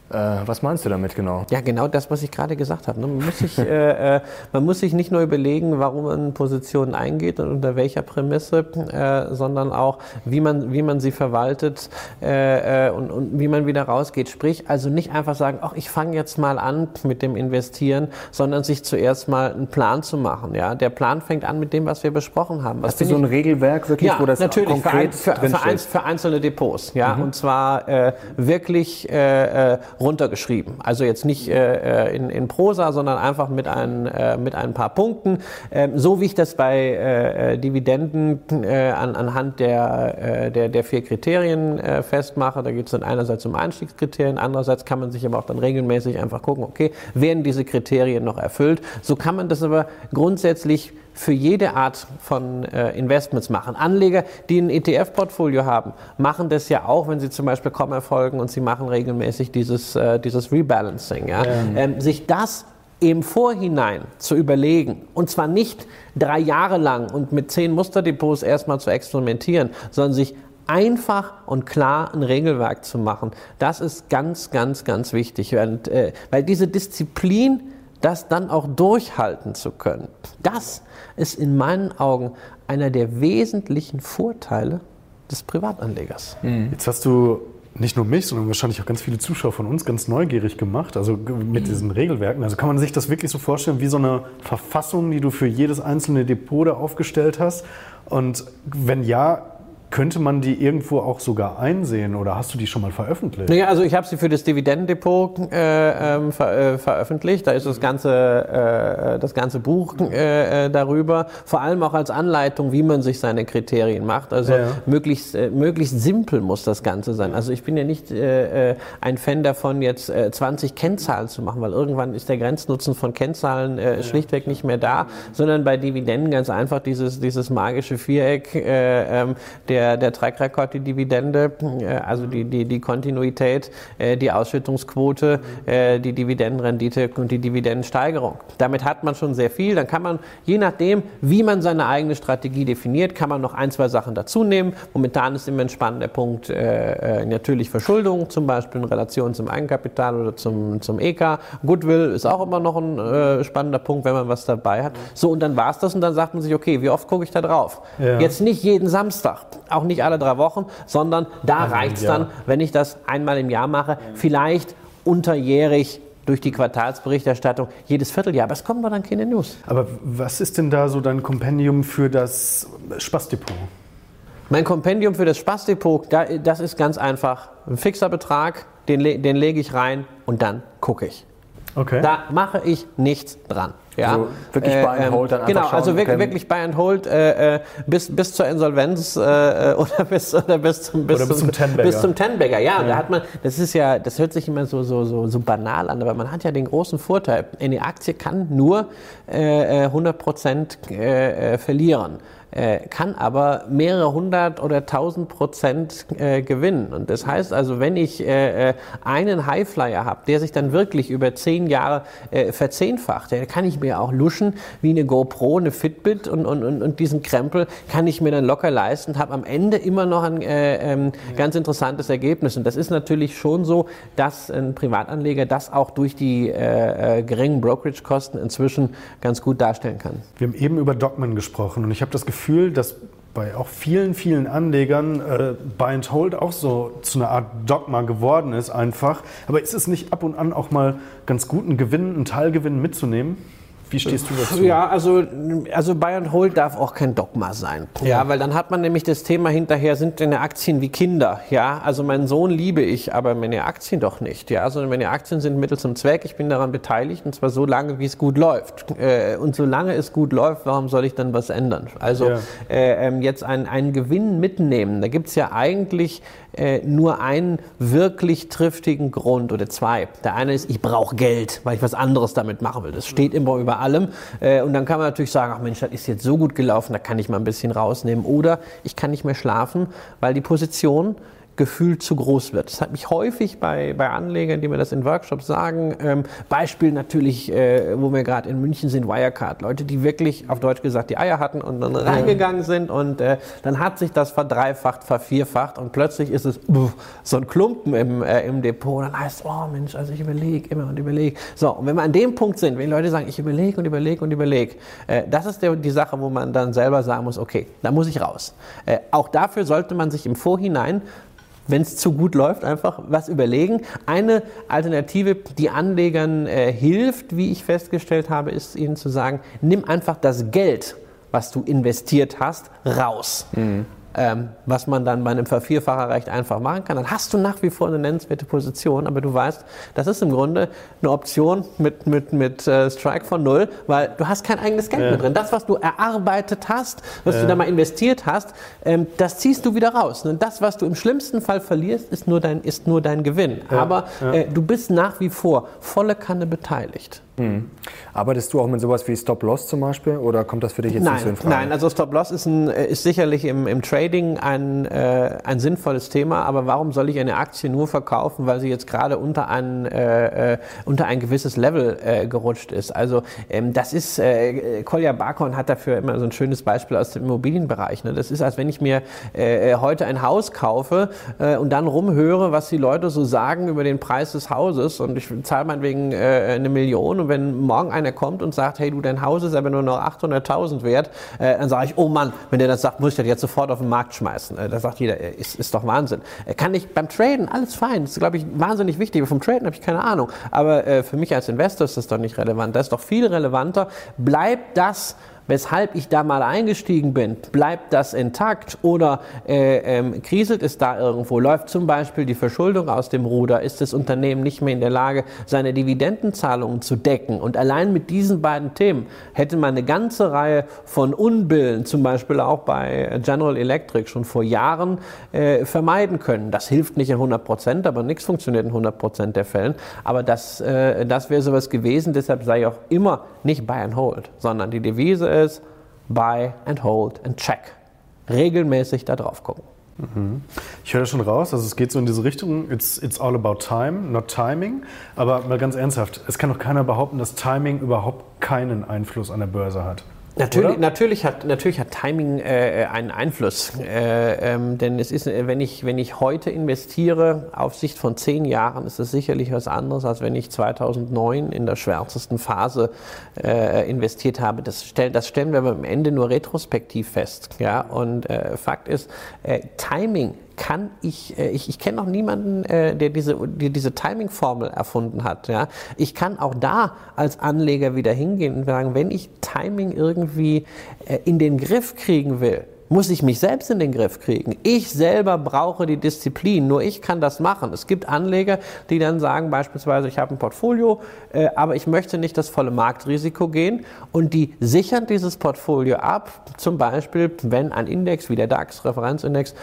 Äh, was meinst du damit genau? Ja, genau das, was ich gerade gesagt habe. Ne? Man muss, sich, äh, äh, man muss sich nicht nur überlegen, warum man Positionen eingeht und unter welcher Prämisse, äh, sondern auch, wie man, wie man sie verwaltet äh, äh, und, und, wie man wieder rausgeht. Sprich, also nicht einfach sagen, ach, ich fange jetzt mal an mit dem Investieren, sondern sich zuerst mal einen Plan zu machen. Ja? Der Plan fängt an mit dem, was wir besprochen haben. Was Hast du so ein Regelwerk wirklich, ja, wo das natürlich, konkret für, für, für, ein, für, einzelne Depots. Ja? Mhm. Und zwar wirklich runtergeschrieben. Also jetzt nicht äh, in, in Prosa, sondern einfach mit, ein, äh, mit ein paar Punkten. Ähm, so wie ich das bei äh, äh Dividenden äh, an, anhand der, äh, der, der vier Kriterien festmache. Da geht es dann einerseits um Einstiegskriterien, andererseits kann man sich aber auch dann regelmäßig einfach gucken, okay, werden diese Kriterien noch erfüllt. So kann man das aber grundsätzlich für jede Art von äh, Investments machen. Anleger, die ein ETF-Portfolio haben, machen das ja auch, wenn sie zum Beispiel kommen erfolgen und sie machen regelmäßig dieses, äh, dieses Rebalancing. Ja? Ähm, sich das im Vorhinein zu überlegen, und zwar nicht drei Jahre lang und mit zehn Musterdepots erstmal zu experimentieren, sondern sich einfach und klar ein Regelwerk zu machen, das ist ganz, ganz, ganz wichtig. Und, äh, weil diese Disziplin, das dann auch durchhalten zu können, das ist in meinen Augen einer der wesentlichen Vorteile des Privatanlegers. Mhm. Jetzt hast du nicht nur mich, sondern wahrscheinlich auch ganz viele Zuschauer von uns ganz neugierig gemacht, also mit mhm. diesen Regelwerken. Also kann man sich das wirklich so vorstellen wie so eine Verfassung, die du für jedes einzelne Depot da aufgestellt hast? Und wenn ja, könnte man die irgendwo auch sogar einsehen oder hast du die schon mal veröffentlicht? Naja, also ich habe sie für das Dividendendepot äh, ähm, ver äh, veröffentlicht. Da ist das ganze, äh, das ganze Buch äh, äh, darüber. Vor allem auch als Anleitung, wie man sich seine Kriterien macht. Also ja. möglichst, äh, möglichst simpel muss das Ganze sein. Also ich bin ja nicht ein Fan davon, jetzt 20 Kennzahlen zu machen, weil irgendwann ist der Grenznutzen von Kennzahlen ja. schlichtweg nicht mehr da, sondern bei Dividenden ganz einfach dieses, dieses magische Viereck ähm, der der, der Track Record, die Dividende, äh, also die, die, die Kontinuität, äh, die Ausschüttungsquote, äh, die Dividendenrendite und die Dividendensteigerung. Damit hat man schon sehr viel. Dann kann man, je nachdem, wie man seine eigene Strategie definiert, kann man noch ein, zwei Sachen dazu nehmen. Momentan ist immer ein spannender Punkt natürlich Verschuldung, zum Beispiel in Relation zum Eigenkapital oder zum, zum EK. Goodwill ist auch immer noch ein spannender Punkt, wenn man was dabei hat. So, und dann war es das und dann sagt man sich, okay, wie oft gucke ich da drauf? Ja. Jetzt nicht jeden Samstag auch nicht alle drei Wochen, sondern da reicht es dann, wenn ich das einmal im Jahr mache, vielleicht unterjährig durch die Quartalsberichterstattung jedes Vierteljahr. Aber es kommen wir dann keine News. Aber was ist denn da so dein Kompendium für das Spaßdepot? Mein Kompendium für das Spaßdepot, das ist ganz einfach. Ein fixer Betrag, den, den lege ich rein und dann gucke ich. Okay. Da mache ich nichts dran. Ja, also wirklich Buy and ähm, Hold dann Genau, also wirklich, wirklich Buy and Hold äh, äh, bis, bis zur Insolvenz äh, äh oder bis oder bis zum bis, oder bis zum, zum Bis zum Tenbagger. Ja, ja, da hat man, das ist ja, das hört sich immer so, so, so, so banal an, aber man hat ja den großen Vorteil, eine Aktie kann nur äh, 100 äh, Prozent äh, verlieren. Äh, kann aber mehrere hundert oder tausend Prozent äh, gewinnen. Und das heißt also, wenn ich äh, äh einen Highflyer habe, der sich dann wirklich über zehn Jahre äh, verzehnfacht, dann kann ich mir auch luschen wie eine GoPro, eine Fitbit und, und, und, und diesen Krempel kann ich mir dann locker leisten, habe am Ende immer noch ein äh, ähm, ganz interessantes Ergebnis. Und das ist natürlich schon so, dass ein Privatanleger das auch durch die geringen Brokerage-Kosten inzwischen ganz gut darstellen kann. Wir haben eben über Dogmen gesprochen und ich habe das Gefühl, Gefühl, dass bei auch vielen, vielen Anlegern äh, Buy and Hold auch so zu einer Art Dogma geworden ist einfach. Aber ist es nicht ab und an auch mal ganz gut, einen Gewinn, einen Teilgewinn mitzunehmen? Wie stehst du dazu? Ja, also, also Buy and Hold darf auch kein Dogma sein. Ja, weil dann hat man nämlich das Thema hinterher, sind deine Aktien wie Kinder. Ja, also meinen Sohn liebe ich, aber meine Aktien doch nicht. Ja, sondern meine Aktien sind Mittel zum Zweck. Ich bin daran beteiligt und zwar so lange, wie es gut läuft. Äh, und solange es gut läuft, warum soll ich dann was ändern? Also ja. äh, ähm, jetzt einen, einen Gewinn mitnehmen, da gibt es ja eigentlich äh, nur einen wirklich triftigen Grund oder zwei. Der eine ist, ich brauche Geld, weil ich was anderes damit machen will. Das steht immer über allem. Äh, und dann kann man natürlich sagen, ach Mensch, das ist jetzt so gut gelaufen, da kann ich mal ein bisschen rausnehmen. Oder ich kann nicht mehr schlafen, weil die Position gefühlt zu groß wird. Das hat mich häufig bei, bei Anlegern, die mir das in Workshops sagen. Ähm, Beispiel natürlich, äh, wo wir gerade in München sind, Wirecard. Leute, die wirklich auf Deutsch gesagt die Eier hatten und dann reingegangen sind und äh, dann hat sich das verdreifacht, vervierfacht und plötzlich ist es uff, so ein Klumpen im, äh, im Depot. Dann heißt es, oh Mensch, also ich überlege immer und überlege. So, und wenn wir an dem Punkt sind, wenn Leute sagen, ich überlege und überlege und überlege, äh, das ist der, die Sache, wo man dann selber sagen muss, okay, da muss ich raus. Äh, auch dafür sollte man sich im Vorhinein wenn es zu gut läuft, einfach was überlegen. Eine Alternative, die Anlegern äh, hilft, wie ich festgestellt habe, ist ihnen zu sagen, nimm einfach das Geld, was du investiert hast, raus. Mhm ähm, was man dann bei einem Vervierfacher recht einfach machen kann, dann hast du nach wie vor eine nennenswerte Position, aber du weißt, das ist im Grunde eine Option mit, mit, mit äh, Strike von null, weil du hast kein eigenes Geld ja. mehr drin. Das, was du erarbeitet hast, was ja. du da mal investiert hast, ähm, das ziehst du wieder raus. Und das, was du im schlimmsten Fall verlierst, ist nur dein, ist nur dein Gewinn. Ja. Aber äh, du bist nach wie vor volle Kanne beteiligt. Mhm. Arbeitest du auch mit sowas wie Stop-Loss zum Beispiel oder kommt das für dich jetzt nein, nicht so in Frage? Nein, also Stop-Loss ist, ist sicherlich im, im Trading ein, äh, ein sinnvolles Thema, aber warum soll ich eine Aktie nur verkaufen, weil sie jetzt gerade unter ein, äh, äh unter ein gewisses Level äh, gerutscht ist? Also ähm, das ist, äh, Kolja Barkon hat dafür immer so ein schönes Beispiel aus dem Immobilienbereich. Ne? Das ist, als wenn ich mir äh, heute ein Haus kaufe und dann rumhöre, was die Leute so sagen über den Preis des Hauses und ich zahle meinetwegen eine Million und wenn morgen einer kommt und sagt, hey du, dein Haus ist aber nur noch 800.000 wert, äh, dann sage ich, oh Mann, wenn der das sagt, muss ich das jetzt sofort auf den Markt schmeißen. Äh, da sagt jeder, äh, ist, ist doch Wahnsinn. Äh, kann ich beim Traden, alles fein, das ist, glaube ich, wahnsinnig wichtig. Vom Traden habe ich keine Ahnung. Aber äh, für mich als Investor ist das doch nicht relevant. Das ist doch viel relevanter. Bleibt das, weshalb ich da mal eingestiegen bin, bleibt das intakt oder äh, ähm, kriselt es da irgendwo? Läuft zum Beispiel die Verschuldung aus dem Ruder? Ist das Unternehmen nicht mehr in der Lage, seine Dividendenzahlungen zu decken? Und allein mit diesen beiden Themen hätte man eine ganze Reihe von Unbillen, zum Beispiel auch bei General Electric schon vor Jahren, äh, vermeiden können. Das hilft nicht in 100 Prozent, aber nichts funktioniert in 100 Prozent der Fällen. Aber das, äh, das wäre sowas gewesen. Deshalb sei auch immer nicht Buy and Hold, sondern die Devise ist Buy and Hold and Check. Regelmäßig da drauf gucken. Mhm. Ich höre schon raus, also es geht so in diese Richtung, it's, it's all about time, not timing. Aber mal ganz ernsthaft, es kann doch keiner behaupten, dass Timing überhaupt keinen Einfluss an der Börse hat. Natürlich, natürlich, hat, natürlich hat Timing äh, einen Einfluss. Äh, ähm, denn es ist, wenn ich, wenn ich heute investiere, auf Sicht von zehn Jahren, ist es sicherlich was anderes, als wenn ich 2009 in der schwärzesten Phase äh, investiert habe. Das, stell, das stellen wir am Ende nur retrospektiv fest. Ja? Und äh, Fakt ist, äh, Timing kann ich, äh, ich, ich kenne noch niemanden, äh, der diese, der diese Timing-Formel erfunden hat. Ja? Ich kann auch da als Anleger wieder hingehen und sagen, wenn ich Timing irgendwie äh, in den Griff kriegen will, muss ich mich selbst in den Griff kriegen. Ich selber brauche die Disziplin, nur ich kann das machen. Es gibt Anleger, die dann sagen, beispielsweise, ich habe ein Portfolio, aber ich möchte nicht das volle Marktrisiko gehen und die sichern dieses Portfolio ab, zum Beispiel, wenn ein Index wie der DAX, Referenzindex,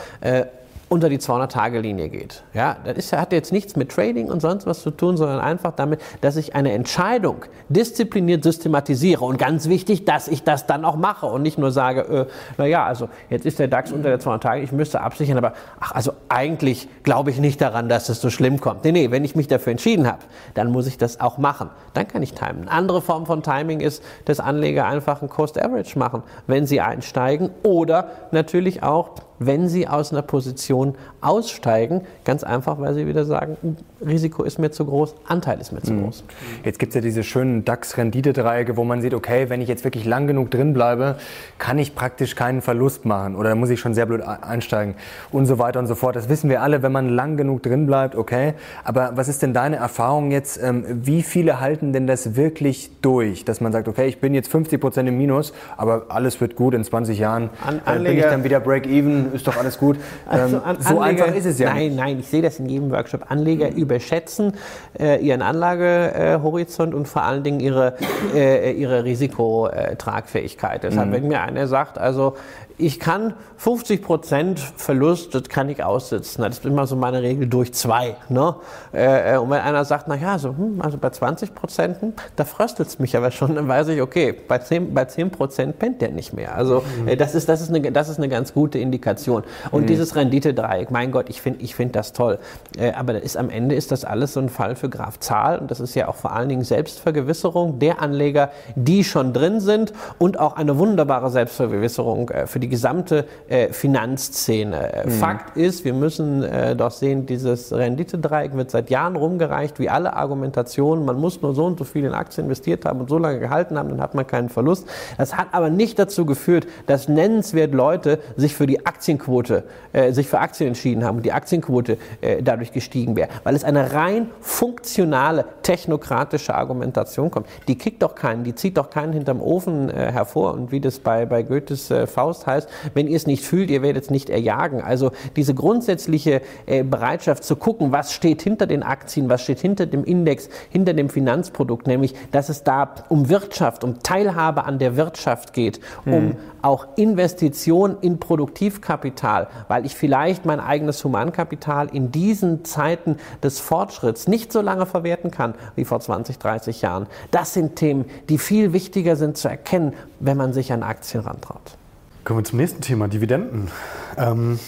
unter die 200-Tage-Linie geht. Ja, das ist, hat jetzt nichts mit Trading und sonst was zu tun, sondern einfach damit, dass ich eine Entscheidung diszipliniert systematisiere. Und ganz wichtig, dass ich das dann auch mache und nicht nur sage, äh, naja, also jetzt ist der DAX unter der 200 Tage, ich müsste absichern, aber ach, also eigentlich glaube ich nicht daran, dass es so schlimm kommt. Nee, nee, wenn ich mich dafür entschieden habe, dann muss ich das auch machen. Dann kann ich timen. Eine andere Form von Timing ist, dass Anleger einfach ein Cost Average machen, wenn sie einsteigen oder natürlich auch wenn sie aus einer Position aussteigen. Ganz einfach, weil sie wieder sagen, Risiko ist mir zu groß, Anteil ist mir zu mhm. groß. Jetzt gibt es ja diese schönen DAX-Renditedreiecke, wo man sieht, okay, wenn ich jetzt wirklich lang genug drin bleibe, kann ich praktisch keinen Verlust machen oder muss ich schon sehr blöd einsteigen und so weiter und so fort. Das wissen wir alle, wenn man lang genug drin bleibt, okay. Aber was ist denn deine Erfahrung jetzt? Ähm, wie viele halten denn das wirklich durch, dass man sagt, okay, ich bin jetzt 50 Prozent im Minus, aber alles wird gut in 20 Jahren, An äh, bin ich dann wieder Break-Even, ist doch alles gut. Also ähm, so Anleger, einfach ist es ja Nein, nicht. nein, ich sehe das in jedem Workshop. Anleger mhm. Überschätzen äh, ihren Anlagehorizont und vor allen Dingen ihre, äh, ihre Risikotragfähigkeit. Deshalb, mhm. wenn mir einer sagt, also ich kann 50 Prozent Verlust, das kann ich aussitzen. Das ist immer so meine Regel durch zwei. Ne? Äh, und wenn einer sagt, na ja, so, hm, also bei 20 Prozent, hm, da fröstelt es mich aber schon, dann weiß ich, okay, bei 10, bei 10 Prozent pennt der nicht mehr. Also mhm. äh, das, ist, das, ist eine, das ist eine ganz gute Indikation. Und mhm. dieses Rendite-Dreieck, mein Gott, ich finde ich find das toll. Äh, aber ist, am Ende ist das alles so ein Fall für Graf Zahl. Und das ist ja auch vor allen Dingen Selbstvergewisserung der Anleger, die schon drin sind und auch eine wunderbare Selbstvergewisserung äh, für die gesamte äh, Finanzszene. Mhm. Fakt ist, wir müssen äh, doch sehen, dieses Renditedreieck wird seit Jahren rumgereicht, wie alle Argumentationen. Man muss nur so und so viel in Aktien investiert haben und so lange gehalten haben, dann hat man keinen Verlust. Das hat aber nicht dazu geführt, dass nennenswert Leute sich für die Aktienquote, äh, sich für Aktien entschieden haben und die Aktienquote äh, dadurch gestiegen wäre, weil es eine rein funktionale, technokratische Argumentation kommt. Die kickt doch keinen, die zieht doch keinen hinterm Ofen äh, hervor und wie das bei, bei Goethes äh, Faust heißt, wenn ihr es nicht fühlt, ihr werdet es nicht erjagen. Also diese grundsätzliche äh, Bereitschaft zu gucken, was steht hinter den Aktien, was steht hinter dem Index, hinter dem Finanzprodukt, nämlich dass es da um Wirtschaft, um Teilhabe an der Wirtschaft geht, um mhm. auch Investition in Produktivkapital, weil ich vielleicht mein eigenes Humankapital in diesen Zeiten des Fortschritts nicht so lange verwerten kann wie vor 20, 30 Jahren. Das sind Themen, die viel wichtiger sind zu erkennen, wenn man sich an Aktien rantraut. Kommen wir zum nächsten Thema, Dividenden. Ähm,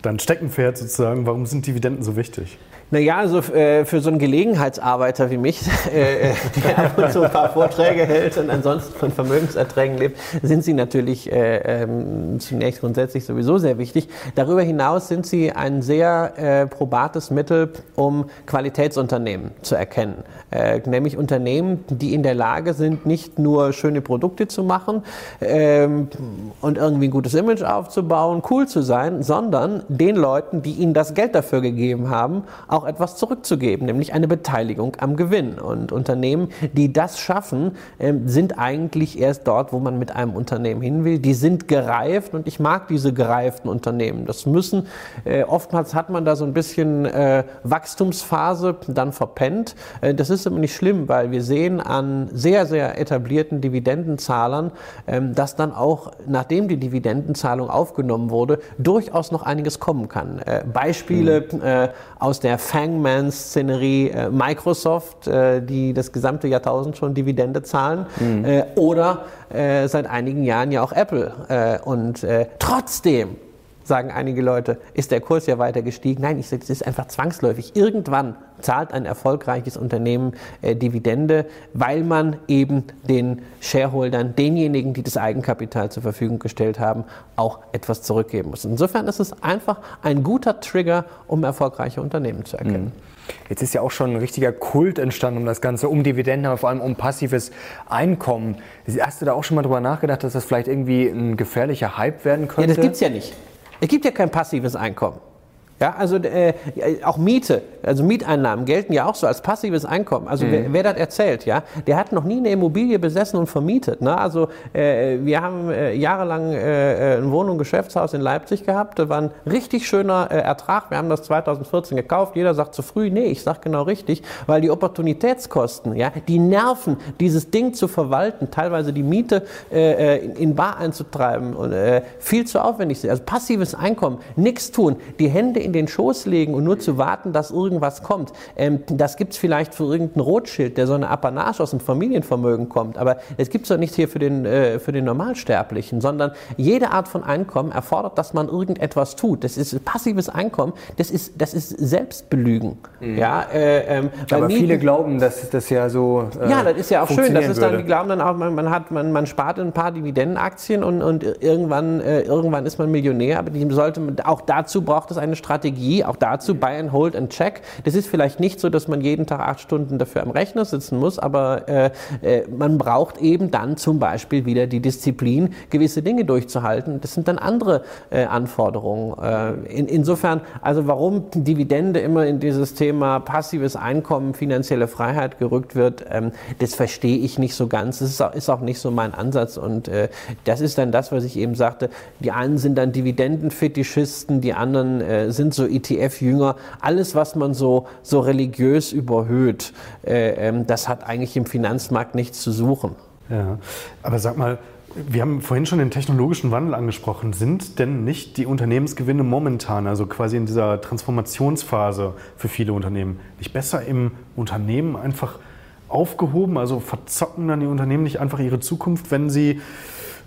dein Steckenpferd sozusagen, warum sind Dividenden so wichtig? Naja, also äh, für so einen Gelegenheitsarbeiter wie mich, äh, der ab und zu ein paar Vorträge hält und ansonsten von Vermögenserträgen lebt, sind sie natürlich äh, ähm, zunächst grundsätzlich sowieso sehr wichtig. Darüber hinaus sind sie ein sehr probates Mittel, um Qualitätsunternehmen zu erkennen. Nämlich Unternehmen, die in der Lage sind, nicht nur schöne Produkte zu machen ähm, und irgendwie ein gutes Image aufzubauen, cool zu sein, sondern den Leuten, die ihnen das Geld dafür gegeben haben, auch etwas zurückzugeben, nämlich eine Beteiligung am Gewinn. Und Unternehmen, die das schaffen, ähm, sind eigentlich erst dort, wo man mit einem Unternehmen hin will. Die sind gereift und ich mag diese gereiften Unternehmen. Das müssen, äh, oftmals hat man da so ein bisschen äh, Wachstumsphase dann verpennt. Äh, das ist aber nicht schlimm, weil wir sehen an sehr, sehr etablierten Dividendenzahlern, ähm, dass dann auch, nachdem die Dividendenzahlung aufgenommen wurde, durchaus noch einiges kommen kann. Beispiele mhm. aus der Fangman-Szenerie äh, Microsoft, äh, die das gesamte Jahrtausend schon Dividende zahlen, mhm. äh, oder äh, seit einigen Jahren ja auch Apple. Äh, und äh, trotzdem sagen einige Leute, ist der Kurs ja weiter gestiegen. Nein, ich sage, es ist einfach zwangsläufig. Irgendwann zahlt ein erfolgreiches Unternehmen äh, Dividende, weil man eben den Shareholdern, denjenigen, die das Eigenkapital zur Verfügung gestellt haben, auch etwas zurückgeben muss. Insofern ist es einfach ein guter Trigger, um erfolgreiche Unternehmen zu erkennen. Mhm. Jetzt ist ja auch schon ein richtiger Kult entstanden um das Ganze, um Dividenden, aber vor allem um passives Einkommen. Hast du da auch schon mal drüber nachgedacht, dass das vielleicht irgendwie ein gefährlicher Hype werden könnte? Ja, das gibt es ja nicht. Es gibt ja kein passives Einkommen. Ja, also äh, auch Miete, also Mieteinnahmen gelten ja auch so als passives Einkommen. Also mhm. wer, wer, das erzählt, ja, der hat noch nie eine Immobilie besessen und vermietet. Ne? Also äh, wir haben äh, jahrelang äh, ein Wohn- und Geschäftshaus in Leipzig gehabt. Das war ein richtig schöner äh, Ertrag. Wir haben das 2014 gekauft. Jeder sagt zu früh, nee, ich sag genau richtig, weil die Opportunitätskosten, ja, die Nerven, dieses Ding zu verwalten, teilweise die Miete äh, in, in Bar einzutreiben und äh, viel zu aufwendig sind. Also passives Einkommen, nichts tun, die Hände in den Schoß legen und nur zu warten, dass irgendwas kommt. Ähm, das gibt es vielleicht für irgendein Rotschild, der so eine Apanage aus dem Familienvermögen kommt. Aber es gibt es doch nicht hier für den, äh, für den Normalsterblichen, sondern jede Art von Einkommen erfordert, dass man irgendetwas tut. Das ist passives Einkommen, das ist, das ist Selbstbelügen. Mhm. Ja, äh, ähm, Aber Mieten, viele glauben, dass das ja so. Äh, ja, das ist ja auch schön. Das ist dann, die glauben dann auch, man, man, hat, man, man spart ein paar Dividendenaktien und, und irgendwann, äh, irgendwann ist man Millionär. Aber die sollte, auch dazu braucht es eine Strategie Strategie, auch dazu Buy and Hold and Check. Das ist vielleicht nicht so, dass man jeden Tag acht Stunden dafür am Rechner sitzen muss, aber äh, äh, man braucht eben dann zum Beispiel wieder die Disziplin, gewisse Dinge durchzuhalten. Das sind dann andere äh, Anforderungen. Äh, in, insofern, also warum Dividende immer in dieses Thema passives Einkommen, finanzielle Freiheit gerückt wird, ähm, das verstehe ich nicht so ganz. Das ist auch, ist auch nicht so mein Ansatz und äh, das ist dann das, was ich eben sagte. Die einen sind dann Dividendenfetischisten, die anderen äh, sind so ETF-Jünger. Alles, was man so, so religiös überhöht, äh, ähm, das hat eigentlich im Finanzmarkt nichts zu suchen. Ja, aber sag mal, wir haben vorhin schon den technologischen Wandel angesprochen. Sind denn nicht die Unternehmensgewinne momentan, also quasi in dieser Transformationsphase für viele Unternehmen, nicht besser im Unternehmen einfach aufgehoben? Also verzocken dann die Unternehmen nicht einfach ihre Zukunft, wenn sie,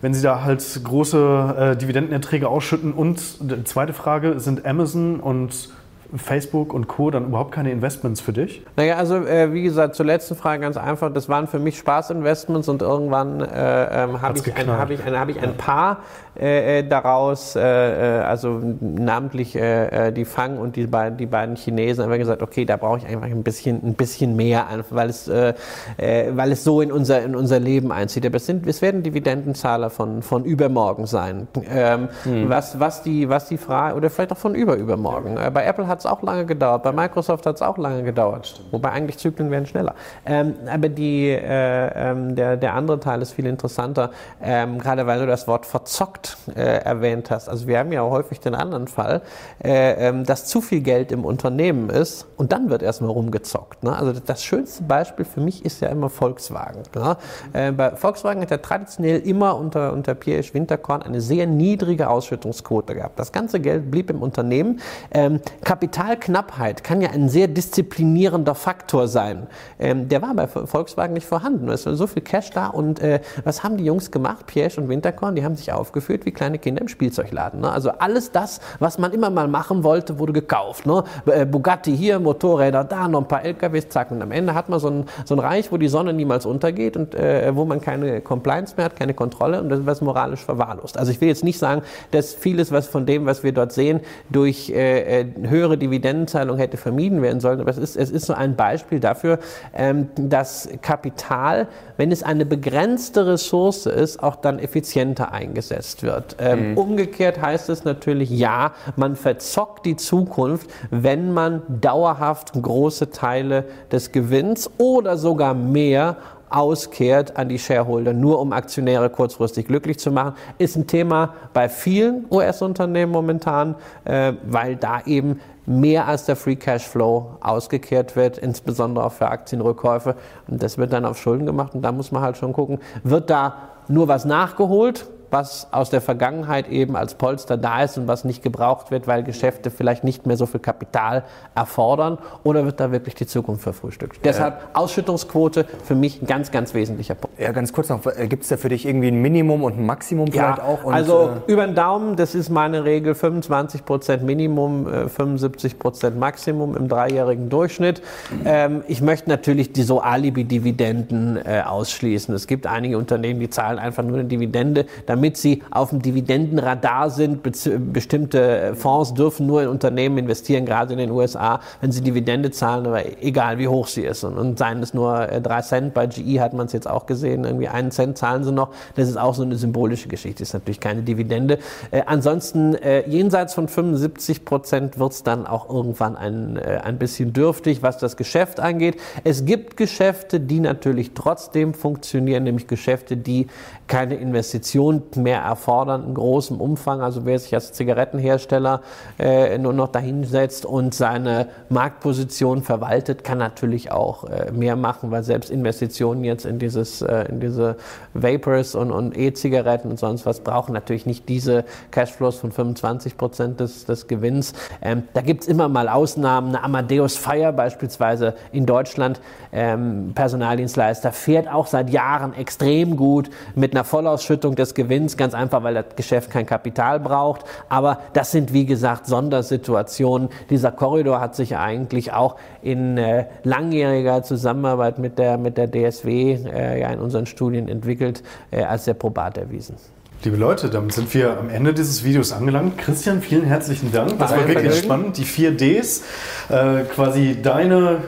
wenn sie da halt große äh, Dividendenerträge ausschütten? Und zweite Frage, sind Amazon und Facebook und Co. dann überhaupt keine Investments für dich? Naja, also äh, wie gesagt, zur letzten Frage ganz einfach. Das waren für mich Spaßinvestments und irgendwann äh, ähm, habe ich, ein, hab ich, ein, hab ich ein paar äh, äh daraus, äh, äh, also namentlich die Fang und die beiden, die beiden Chinesen, haben wir gesagt, okay, da brauche ich einfach ein bisschen, ein bisschen mehr, weil, es, weil es so in unser, in unser Leben einzieht. Aber es, sind, es werden Dividendenzahler von, von übermorgen sein. Ähm, hm. was, was, die, was die Frage, oder vielleicht auch von überübermorgen. bei Apple hat hat es auch lange gedauert, bei Microsoft hat es auch lange gedauert. Wobei eigentlich Zyklen werden schneller. Ähm, aber die, äh, ähm, der, der andere Teil ist viel interessanter, ähm, gerade weil du das Wort verzockt äh, erwähnt hast. Also wir haben ja häufig den anderen Fall, äh, ähm, dass zu viel Geld im Unternehmen ist und dann wird erstmal rumgezockt. Ne? Also das schönste Beispiel für mich ist ja immer Volkswagen. Ne? Äh, bei Volkswagen hat er traditionell immer unter, unter Pierre Winterkorn eine sehr niedrige Ausschüttungsquote gehabt. Das ganze Geld blieb im Unternehmen. Ähm, Kapitalknappheit kann ja ein sehr disziplinierender Faktor sein. Ähm, der war bei Volkswagen nicht vorhanden. Es war so viel Cash da und äh, was haben die Jungs gemacht, Piège und Winterkorn? Die haben sich aufgeführt wie kleine Kinder im Spielzeugladen. Ne? Also alles das, was man immer mal machen wollte, wurde gekauft. Ne? Äh, Bugatti hier, Motorräder da, noch ein paar LKWs, zack. Und am Ende hat man so ein, so ein Reich, wo die Sonne niemals untergeht und äh, wo man keine Compliance mehr hat, keine Kontrolle und das was moralisch verwahrlost. Also ich will jetzt nicht sagen, dass vieles was von dem, was wir dort sehen, durch äh, äh höhere Dividendenzahlung hätte vermieden werden sollen. Aber es ist, es ist so ein Beispiel dafür, ähm, dass Kapital, wenn es eine begrenzte Ressource ist, auch dann effizienter eingesetzt wird. Ähm, mhm. Umgekehrt heißt es natürlich, ja, man verzockt die Zukunft, wenn man dauerhaft große Teile des Gewinns oder sogar mehr auskehrt an die Shareholder, nur um Aktionäre kurzfristig glücklich zu machen, ist ein Thema bei vielen US-Unternehmen momentan, äh, weil da eben mehr als der Free Cash Flow ausgekehrt wird, insbesondere auch für Aktienrückkäufe. Und das wird dann auf Schulden gemacht. Und da muss man halt schon gucken, wird da nur was nachgeholt was aus der Vergangenheit eben als Polster da ist und was nicht gebraucht wird, weil Geschäfte vielleicht nicht mehr so viel Kapital erfordern? Oder wird da wirklich die Zukunft verfrühstückt? Ja. Deshalb Ausschüttungsquote für mich ein ganz, ganz wesentlicher Punkt. Ja, ganz kurz noch, äh, gibt es da für dich irgendwie ein Minimum und ein Maximum vielleicht ja, auch? Und, also äh, über den Daumen, das ist meine Regel, 25 Prozent Minimum, 75 äh, Prozent Maximum im dreijährigen Durchschnitt. Ähm, ich möchte natürlich die so Alibi-Dividenden äh, ausschließen. Es gibt einige Unternehmen, die zahlen einfach nur eine Dividende, damit damit sie auf dem Dividendenradar sind. Bestimmte Fonds dürfen nur in Unternehmen investieren, gerade in den USA, wenn sie Dividende zahlen, aber egal wie hoch sie ist. Und, und seien es nur äh, drei Cent, bei GE hat man es jetzt auch gesehen, irgendwie einen Cent zahlen sie noch. Das ist auch so eine symbolische Geschichte, ist natürlich keine Dividende. Äh, ansonsten, äh, jenseits von 75 Prozent wird es dann auch irgendwann ein, äh, ein bisschen dürftig, was das Geschäft angeht. Es gibt Geschäfte, die natürlich trotzdem funktionieren, nämlich Geschäfte, die keine Investition mehr erfordern in großem Umfang. Also wer sich als Zigarettenhersteller äh, nur noch dahinsetzt und seine Marktposition verwaltet, kann natürlich auch äh, mehr machen, weil selbst Investitionen jetzt in dieses äh, in diese Vapors und, und E-Zigaretten und sonst was brauchen natürlich nicht diese Cashflows von 25 Prozent des, des Gewinns. Ähm, da gibt es immer mal Ausnahmen. Eine Amadeus Fire beispielsweise in Deutschland, ähm, Personaldienstleister, fährt auch seit Jahren extrem gut mit einer Vollausschüttung des Gewinns, ganz einfach, weil das Geschäft kein Kapital braucht. Aber das sind, wie gesagt, Sondersituationen. Dieser Korridor hat sich eigentlich auch in äh, langjähriger Zusammenarbeit mit der, mit der DSW äh, ja in unseren Studien entwickelt, äh, als sehr probat erwiesen. Liebe Leute, damit sind wir am Ende dieses Videos angelangt. Christian, vielen herzlichen Dank. Das war wirklich spannend. Die 4Ds, äh, quasi deine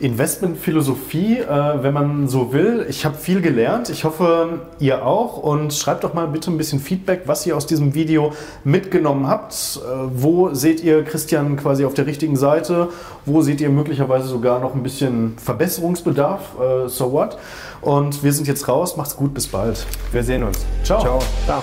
Investmentphilosophie, äh, wenn man so will. Ich habe viel gelernt. Ich hoffe, ihr auch. Und schreibt doch mal bitte ein bisschen Feedback, was ihr aus diesem Video mitgenommen habt. Äh, wo seht ihr Christian quasi auf der richtigen Seite? Wo seht ihr möglicherweise sogar noch ein bisschen Verbesserungsbedarf? Äh, so what? Und wir sind jetzt raus. Macht's gut. Bis bald. Wir sehen uns. Ciao. Ciao. Ciao.